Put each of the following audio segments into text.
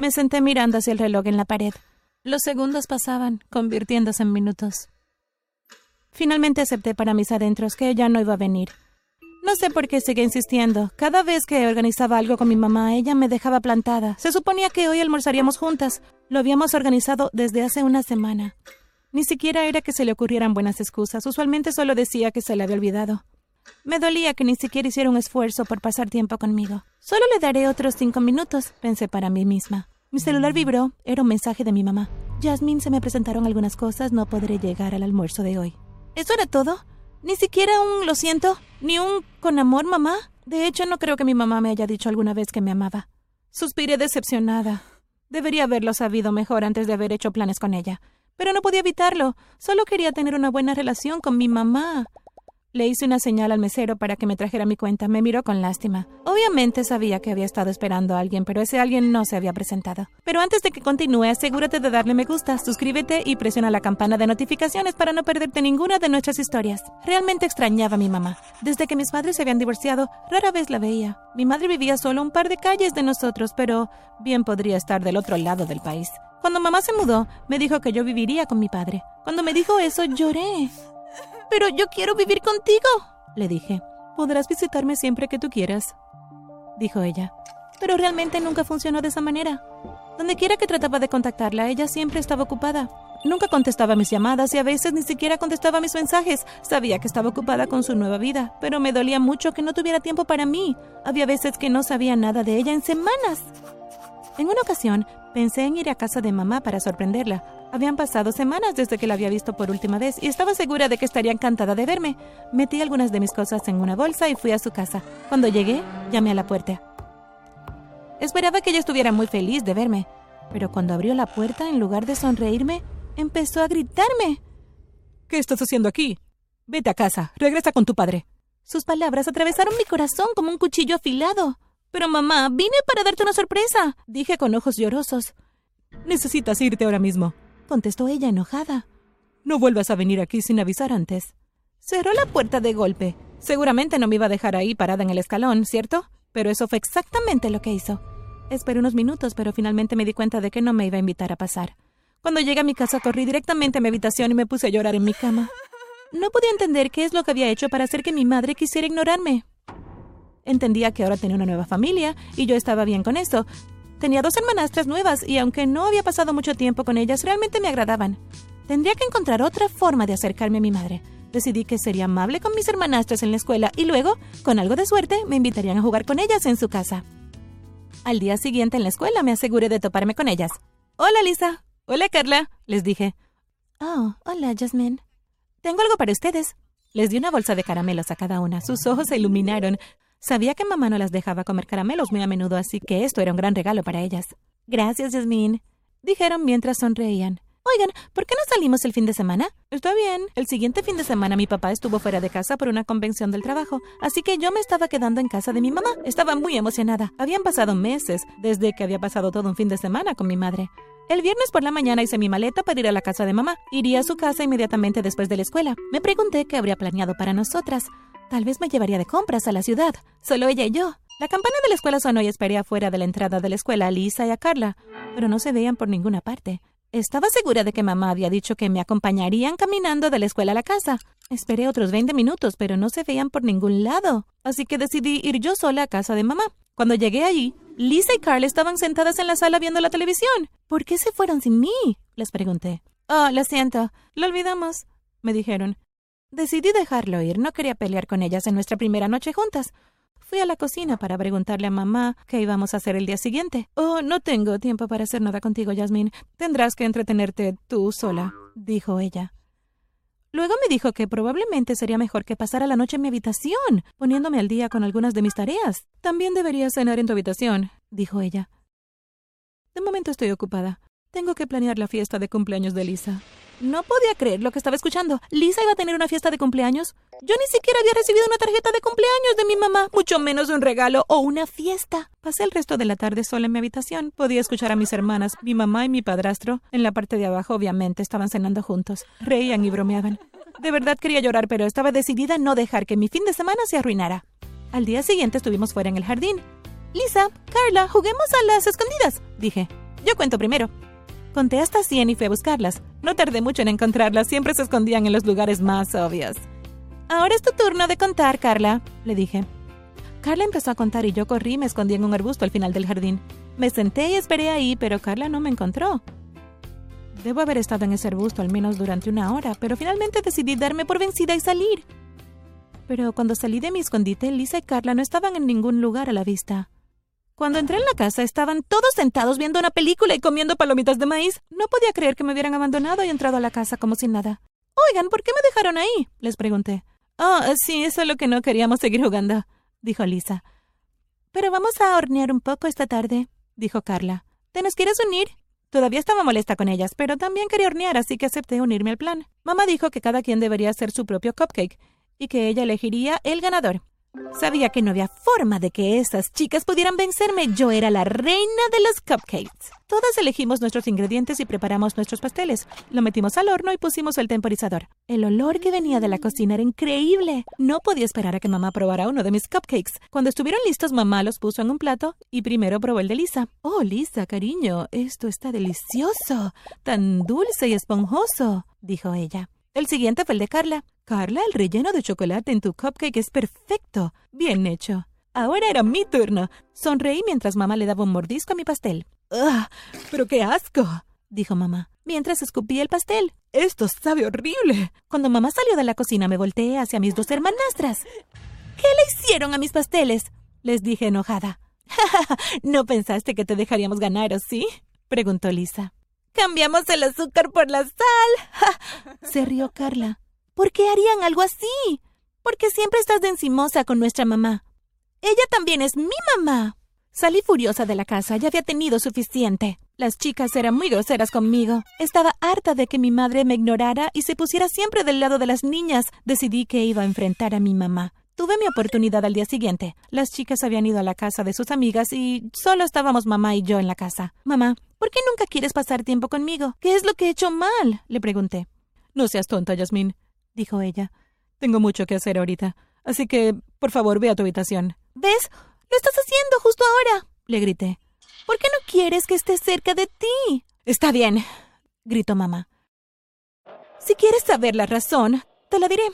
Me senté mirando hacia el reloj en la pared. Los segundos pasaban, convirtiéndose en minutos. Finalmente acepté para mis adentros que ella no iba a venir. No sé por qué seguía insistiendo. Cada vez que organizaba algo con mi mamá, ella me dejaba plantada. Se suponía que hoy almorzaríamos juntas. Lo habíamos organizado desde hace una semana. Ni siquiera era que se le ocurrieran buenas excusas. Usualmente solo decía que se le había olvidado. Me dolía que ni siquiera hiciera un esfuerzo por pasar tiempo conmigo. Solo le daré otros cinco minutos, pensé para mí misma. Mi celular vibró. Era un mensaje de mi mamá. Jasmine, se me presentaron algunas cosas. No podré llegar al almuerzo de hoy. ¿Eso era todo? Ni siquiera un lo siento, ni un con amor, mamá. De hecho, no creo que mi mamá me haya dicho alguna vez que me amaba. Suspiré decepcionada. Debería haberlo sabido mejor antes de haber hecho planes con ella. Pero no podía evitarlo. Solo quería tener una buena relación con mi mamá. Le hice una señal al mesero para que me trajera mi cuenta. Me miró con lástima. Obviamente sabía que había estado esperando a alguien, pero ese alguien no se había presentado. Pero antes de que continúe, asegúrate de darle me gusta, suscríbete y presiona la campana de notificaciones para no perderte ninguna de nuestras historias. Realmente extrañaba a mi mamá. Desde que mis padres se habían divorciado, rara vez la veía. Mi madre vivía solo un par de calles de nosotros, pero bien podría estar del otro lado del país. Cuando mamá se mudó, me dijo que yo viviría con mi padre. Cuando me dijo eso, lloré. Pero yo quiero vivir contigo, le dije. Podrás visitarme siempre que tú quieras, dijo ella. Pero realmente nunca funcionó de esa manera. Donde quiera que trataba de contactarla, ella siempre estaba ocupada. Nunca contestaba mis llamadas y a veces ni siquiera contestaba mis mensajes. Sabía que estaba ocupada con su nueva vida, pero me dolía mucho que no tuviera tiempo para mí. Había veces que no sabía nada de ella en semanas. En una ocasión, pensé en ir a casa de mamá para sorprenderla. Habían pasado semanas desde que la había visto por última vez y estaba segura de que estaría encantada de verme. Metí algunas de mis cosas en una bolsa y fui a su casa. Cuando llegué, llamé a la puerta. Esperaba que ella estuviera muy feliz de verme, pero cuando abrió la puerta, en lugar de sonreírme, empezó a gritarme. ¿Qué estás haciendo aquí? Vete a casa, regresa con tu padre. Sus palabras atravesaron mi corazón como un cuchillo afilado. Pero mamá, vine para darte una sorpresa, dije con ojos llorosos. Necesitas irte ahora mismo contestó ella enojada. No vuelvas a venir aquí sin avisar antes. Cerró la puerta de golpe. Seguramente no me iba a dejar ahí parada en el escalón, ¿cierto? Pero eso fue exactamente lo que hizo. Esperé unos minutos, pero finalmente me di cuenta de que no me iba a invitar a pasar. Cuando llegué a mi casa corrí directamente a mi habitación y me puse a llorar en mi cama. No podía entender qué es lo que había hecho para hacer que mi madre quisiera ignorarme. Entendía que ahora tenía una nueva familia y yo estaba bien con eso, Tenía dos hermanastras nuevas y aunque no había pasado mucho tiempo con ellas, realmente me agradaban. Tendría que encontrar otra forma de acercarme a mi madre. Decidí que sería amable con mis hermanastras en la escuela y luego, con algo de suerte, me invitarían a jugar con ellas en su casa. Al día siguiente en la escuela me aseguré de toparme con ellas. Hola, Lisa. Hola, Carla, les dije. Oh, hola, Jasmine. Tengo algo para ustedes. Les di una bolsa de caramelos a cada una. Sus ojos se iluminaron. Sabía que mamá no las dejaba comer caramelos muy a menudo, así que esto era un gran regalo para ellas. Gracias, Jasmine, dijeron mientras sonreían. Oigan, ¿por qué no salimos el fin de semana? Está bien. El siguiente fin de semana mi papá estuvo fuera de casa por una convención del trabajo, así que yo me estaba quedando en casa de mi mamá. Estaba muy emocionada. Habían pasado meses desde que había pasado todo un fin de semana con mi madre. El viernes por la mañana hice mi maleta para ir a la casa de mamá. Iría a su casa inmediatamente después de la escuela. Me pregunté qué habría planeado para nosotras. Tal vez me llevaría de compras a la ciudad, solo ella y yo. La campana de la escuela sonó y esperé afuera de la entrada de la escuela a Lisa y a Carla, pero no se veían por ninguna parte. Estaba segura de que mamá había dicho que me acompañarían caminando de la escuela a la casa. Esperé otros 20 minutos, pero no se veían por ningún lado, así que decidí ir yo sola a casa de mamá. Cuando llegué allí, Lisa y Carla estaban sentadas en la sala viendo la televisión. ¿Por qué se fueron sin mí? les pregunté. Oh, lo siento, lo olvidamos, me dijeron. Decidí dejarlo ir, no quería pelear con ellas en nuestra primera noche juntas. Fui a la cocina para preguntarle a mamá qué íbamos a hacer el día siguiente. Oh, no tengo tiempo para hacer nada contigo, Jasmine. Tendrás que entretenerte tú sola, dijo ella. Luego me dijo que probablemente sería mejor que pasara la noche en mi habitación, poniéndome al día con algunas de mis tareas. También deberías cenar en tu habitación, dijo ella. De momento estoy ocupada. Tengo que planear la fiesta de cumpleaños de Lisa. No podía creer lo que estaba escuchando. ¿Lisa iba a tener una fiesta de cumpleaños? Yo ni siquiera había recibido una tarjeta de cumpleaños de mi mamá, mucho menos un regalo o una fiesta. Pasé el resto de la tarde sola en mi habitación. Podía escuchar a mis hermanas, mi mamá y mi padrastro. En la parte de abajo, obviamente, estaban cenando juntos. Reían y bromeaban. De verdad quería llorar, pero estaba decidida a no dejar que mi fin de semana se arruinara. Al día siguiente estuvimos fuera en el jardín. Lisa, Carla, juguemos a las escondidas, dije. Yo cuento primero. Conté hasta 100 y fui a buscarlas. No tardé mucho en encontrarlas, siempre se escondían en los lugares más obvios. Ahora es tu turno de contar, Carla, le dije. Carla empezó a contar y yo corrí y me escondí en un arbusto al final del jardín. Me senté y esperé ahí, pero Carla no me encontró. Debo haber estado en ese arbusto al menos durante una hora, pero finalmente decidí darme por vencida y salir. Pero cuando salí de mi escondite, Lisa y Carla no estaban en ningún lugar a la vista. Cuando entré en la casa estaban todos sentados viendo una película y comiendo palomitas de maíz. No podía creer que me hubieran abandonado y entrado a la casa como sin nada. Oigan, ¿por qué me dejaron ahí? les pregunté. Oh, sí, eso es lo que no queríamos seguir jugando, dijo Lisa. Pero vamos a hornear un poco esta tarde, dijo Carla. ¿Te nos quieres unir? Todavía estaba molesta con ellas, pero también quería hornear, así que acepté unirme al plan. Mamá dijo que cada quien debería hacer su propio cupcake y que ella elegiría el ganador. Sabía que no había forma de que esas chicas pudieran vencerme. Yo era la reina de los cupcakes. Todas elegimos nuestros ingredientes y preparamos nuestros pasteles. Lo metimos al horno y pusimos el temporizador. El olor que venía de la cocina era increíble. No podía esperar a que mamá probara uno de mis cupcakes. Cuando estuvieron listos, mamá los puso en un plato y primero probó el de Lisa. Oh, Lisa, cariño, esto está delicioso. Tan dulce y esponjoso, dijo ella. El siguiente fue el de Carla. Carla, el relleno de chocolate en tu cupcake es perfecto. Bien hecho. Ahora era mi turno. Sonreí mientras mamá le daba un mordisco a mi pastel. ¡Ugh! ¡Pero qué asco! dijo mamá, mientras escupía el pastel. Esto sabe horrible. Cuando mamá salió de la cocina me volteé hacia mis dos hermanastras. ¿Qué le hicieron a mis pasteles? les dije enojada. ¿No pensaste que te dejaríamos ganar, o sí? preguntó Lisa. Cambiamos el azúcar por la sal. Se rió Carla. ¿Por qué harían algo así? Porque siempre estás de encimosa con nuestra mamá. Ella también es mi mamá. Salí furiosa de la casa, ya había tenido suficiente. Las chicas eran muy groseras conmigo. Estaba harta de que mi madre me ignorara y se pusiera siempre del lado de las niñas. Decidí que iba a enfrentar a mi mamá. Tuve mi oportunidad al día siguiente. Las chicas habían ido a la casa de sus amigas y solo estábamos mamá y yo en la casa. Mamá, ¿por qué nunca quieres pasar tiempo conmigo? ¿Qué es lo que he hecho mal? le pregunté. No seas tonta, Yasmín dijo ella. Tengo mucho que hacer ahorita, así que, por favor, ve a tu habitación. ¿Ves? Lo estás haciendo justo ahora, le grité. ¿Por qué no quieres que esté cerca de ti? Está bien, gritó mamá. Si quieres saber la razón, te la diré.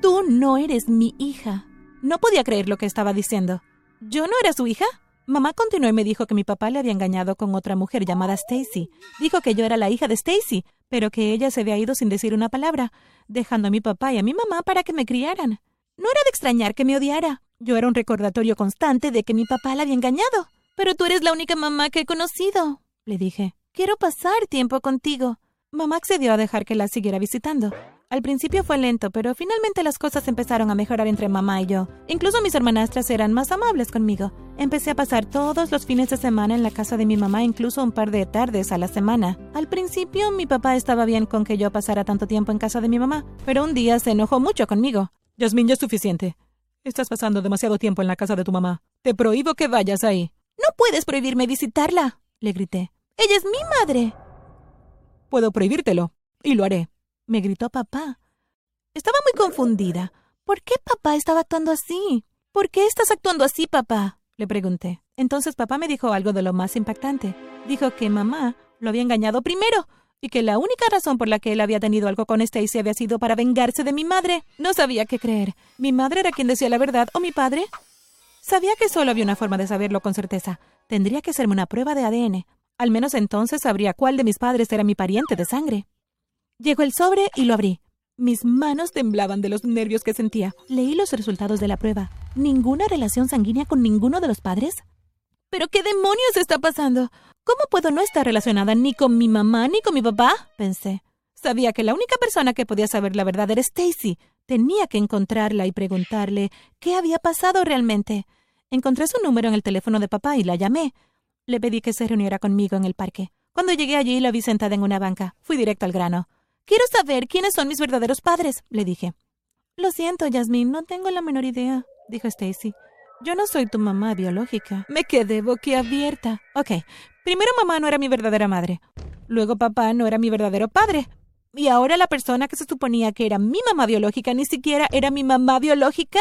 Tú no eres mi hija. No podía creer lo que estaba diciendo. ¿Yo no era su hija? Mamá continuó y me dijo que mi papá le había engañado con otra mujer llamada Stacy. Dijo que yo era la hija de Stacy, pero que ella se había ido sin decir una palabra, dejando a mi papá y a mi mamá para que me criaran. No era de extrañar que me odiara. Yo era un recordatorio constante de que mi papá la había engañado. Pero tú eres la única mamá que he conocido, le dije. Quiero pasar tiempo contigo. Mamá accedió a dejar que la siguiera visitando. Al principio fue lento, pero finalmente las cosas empezaron a mejorar entre mamá y yo. Incluso mis hermanastras eran más amables conmigo. Empecé a pasar todos los fines de semana en la casa de mi mamá, incluso un par de tardes a la semana. Al principio mi papá estaba bien con que yo pasara tanto tiempo en casa de mi mamá, pero un día se enojó mucho conmigo. Yasmin, ya es suficiente. Estás pasando demasiado tiempo en la casa de tu mamá. Te prohíbo que vayas ahí. No puedes prohibirme visitarla, le grité. Ella es mi madre. Puedo prohibírtelo, y lo haré me gritó papá. Estaba muy confundida. ¿Por qué papá estaba actuando así? ¿Por qué estás actuando así, papá? le pregunté. Entonces papá me dijo algo de lo más impactante. Dijo que mamá lo había engañado primero y que la única razón por la que él había tenido algo con Stacy había sido para vengarse de mi madre. No sabía qué creer. ¿Mi madre era quien decía la verdad o mi padre? Sabía que solo había una forma de saberlo con certeza. Tendría que hacerme una prueba de ADN. Al menos entonces sabría cuál de mis padres era mi pariente de sangre. Llegó el sobre y lo abrí. Mis manos temblaban de los nervios que sentía. Leí los resultados de la prueba. ¿Ninguna relación sanguínea con ninguno de los padres? ¿Pero qué demonios está pasando? ¿Cómo puedo no estar relacionada ni con mi mamá ni con mi papá? pensé. Sabía que la única persona que podía saber la verdad era Stacy. Tenía que encontrarla y preguntarle qué había pasado realmente. Encontré su número en el teléfono de papá y la llamé. Le pedí que se reuniera conmigo en el parque. Cuando llegué allí la vi sentada en una banca. Fui directo al grano. Quiero saber quiénes son mis verdaderos padres, le dije. Lo siento, Yasmin, no tengo la menor idea, dijo Stacy. Yo no soy tu mamá biológica. Me quedé boquiabierta. Ok, primero mamá no era mi verdadera madre. Luego papá no era mi verdadero padre. Y ahora la persona que se suponía que era mi mamá biológica ni siquiera era mi mamá biológica.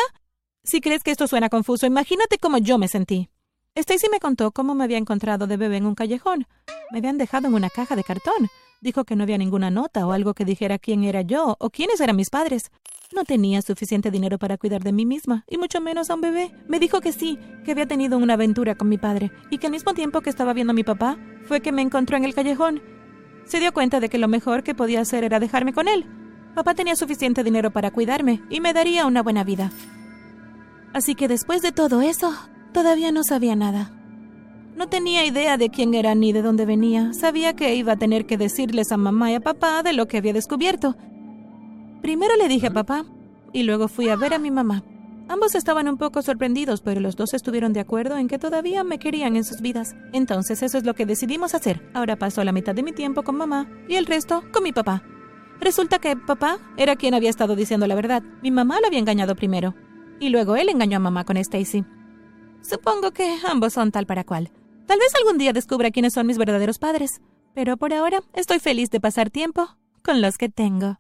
Si crees que esto suena confuso, imagínate cómo yo me sentí. Stacy me contó cómo me había encontrado de bebé en un callejón. Me habían dejado en una caja de cartón. Dijo que no había ninguna nota o algo que dijera quién era yo o quiénes eran mis padres. No tenía suficiente dinero para cuidar de mí misma, y mucho menos a un bebé. Me dijo que sí, que había tenido una aventura con mi padre, y que al mismo tiempo que estaba viendo a mi papá, fue que me encontró en el callejón. Se dio cuenta de que lo mejor que podía hacer era dejarme con él. Papá tenía suficiente dinero para cuidarme y me daría una buena vida. Así que después de todo eso, todavía no sabía nada. No tenía idea de quién era ni de dónde venía. Sabía que iba a tener que decirles a mamá y a papá de lo que había descubierto. Primero le dije a papá y luego fui a ver a mi mamá. Ambos estaban un poco sorprendidos, pero los dos estuvieron de acuerdo en que todavía me querían en sus vidas. Entonces eso es lo que decidimos hacer. Ahora paso la mitad de mi tiempo con mamá y el resto con mi papá. Resulta que papá era quien había estado diciendo la verdad. Mi mamá lo había engañado primero. Y luego él engañó a mamá con Stacy. Supongo que ambos son tal para cual. Tal vez algún día descubra quiénes son mis verdaderos padres. Pero por ahora estoy feliz de pasar tiempo con los que tengo.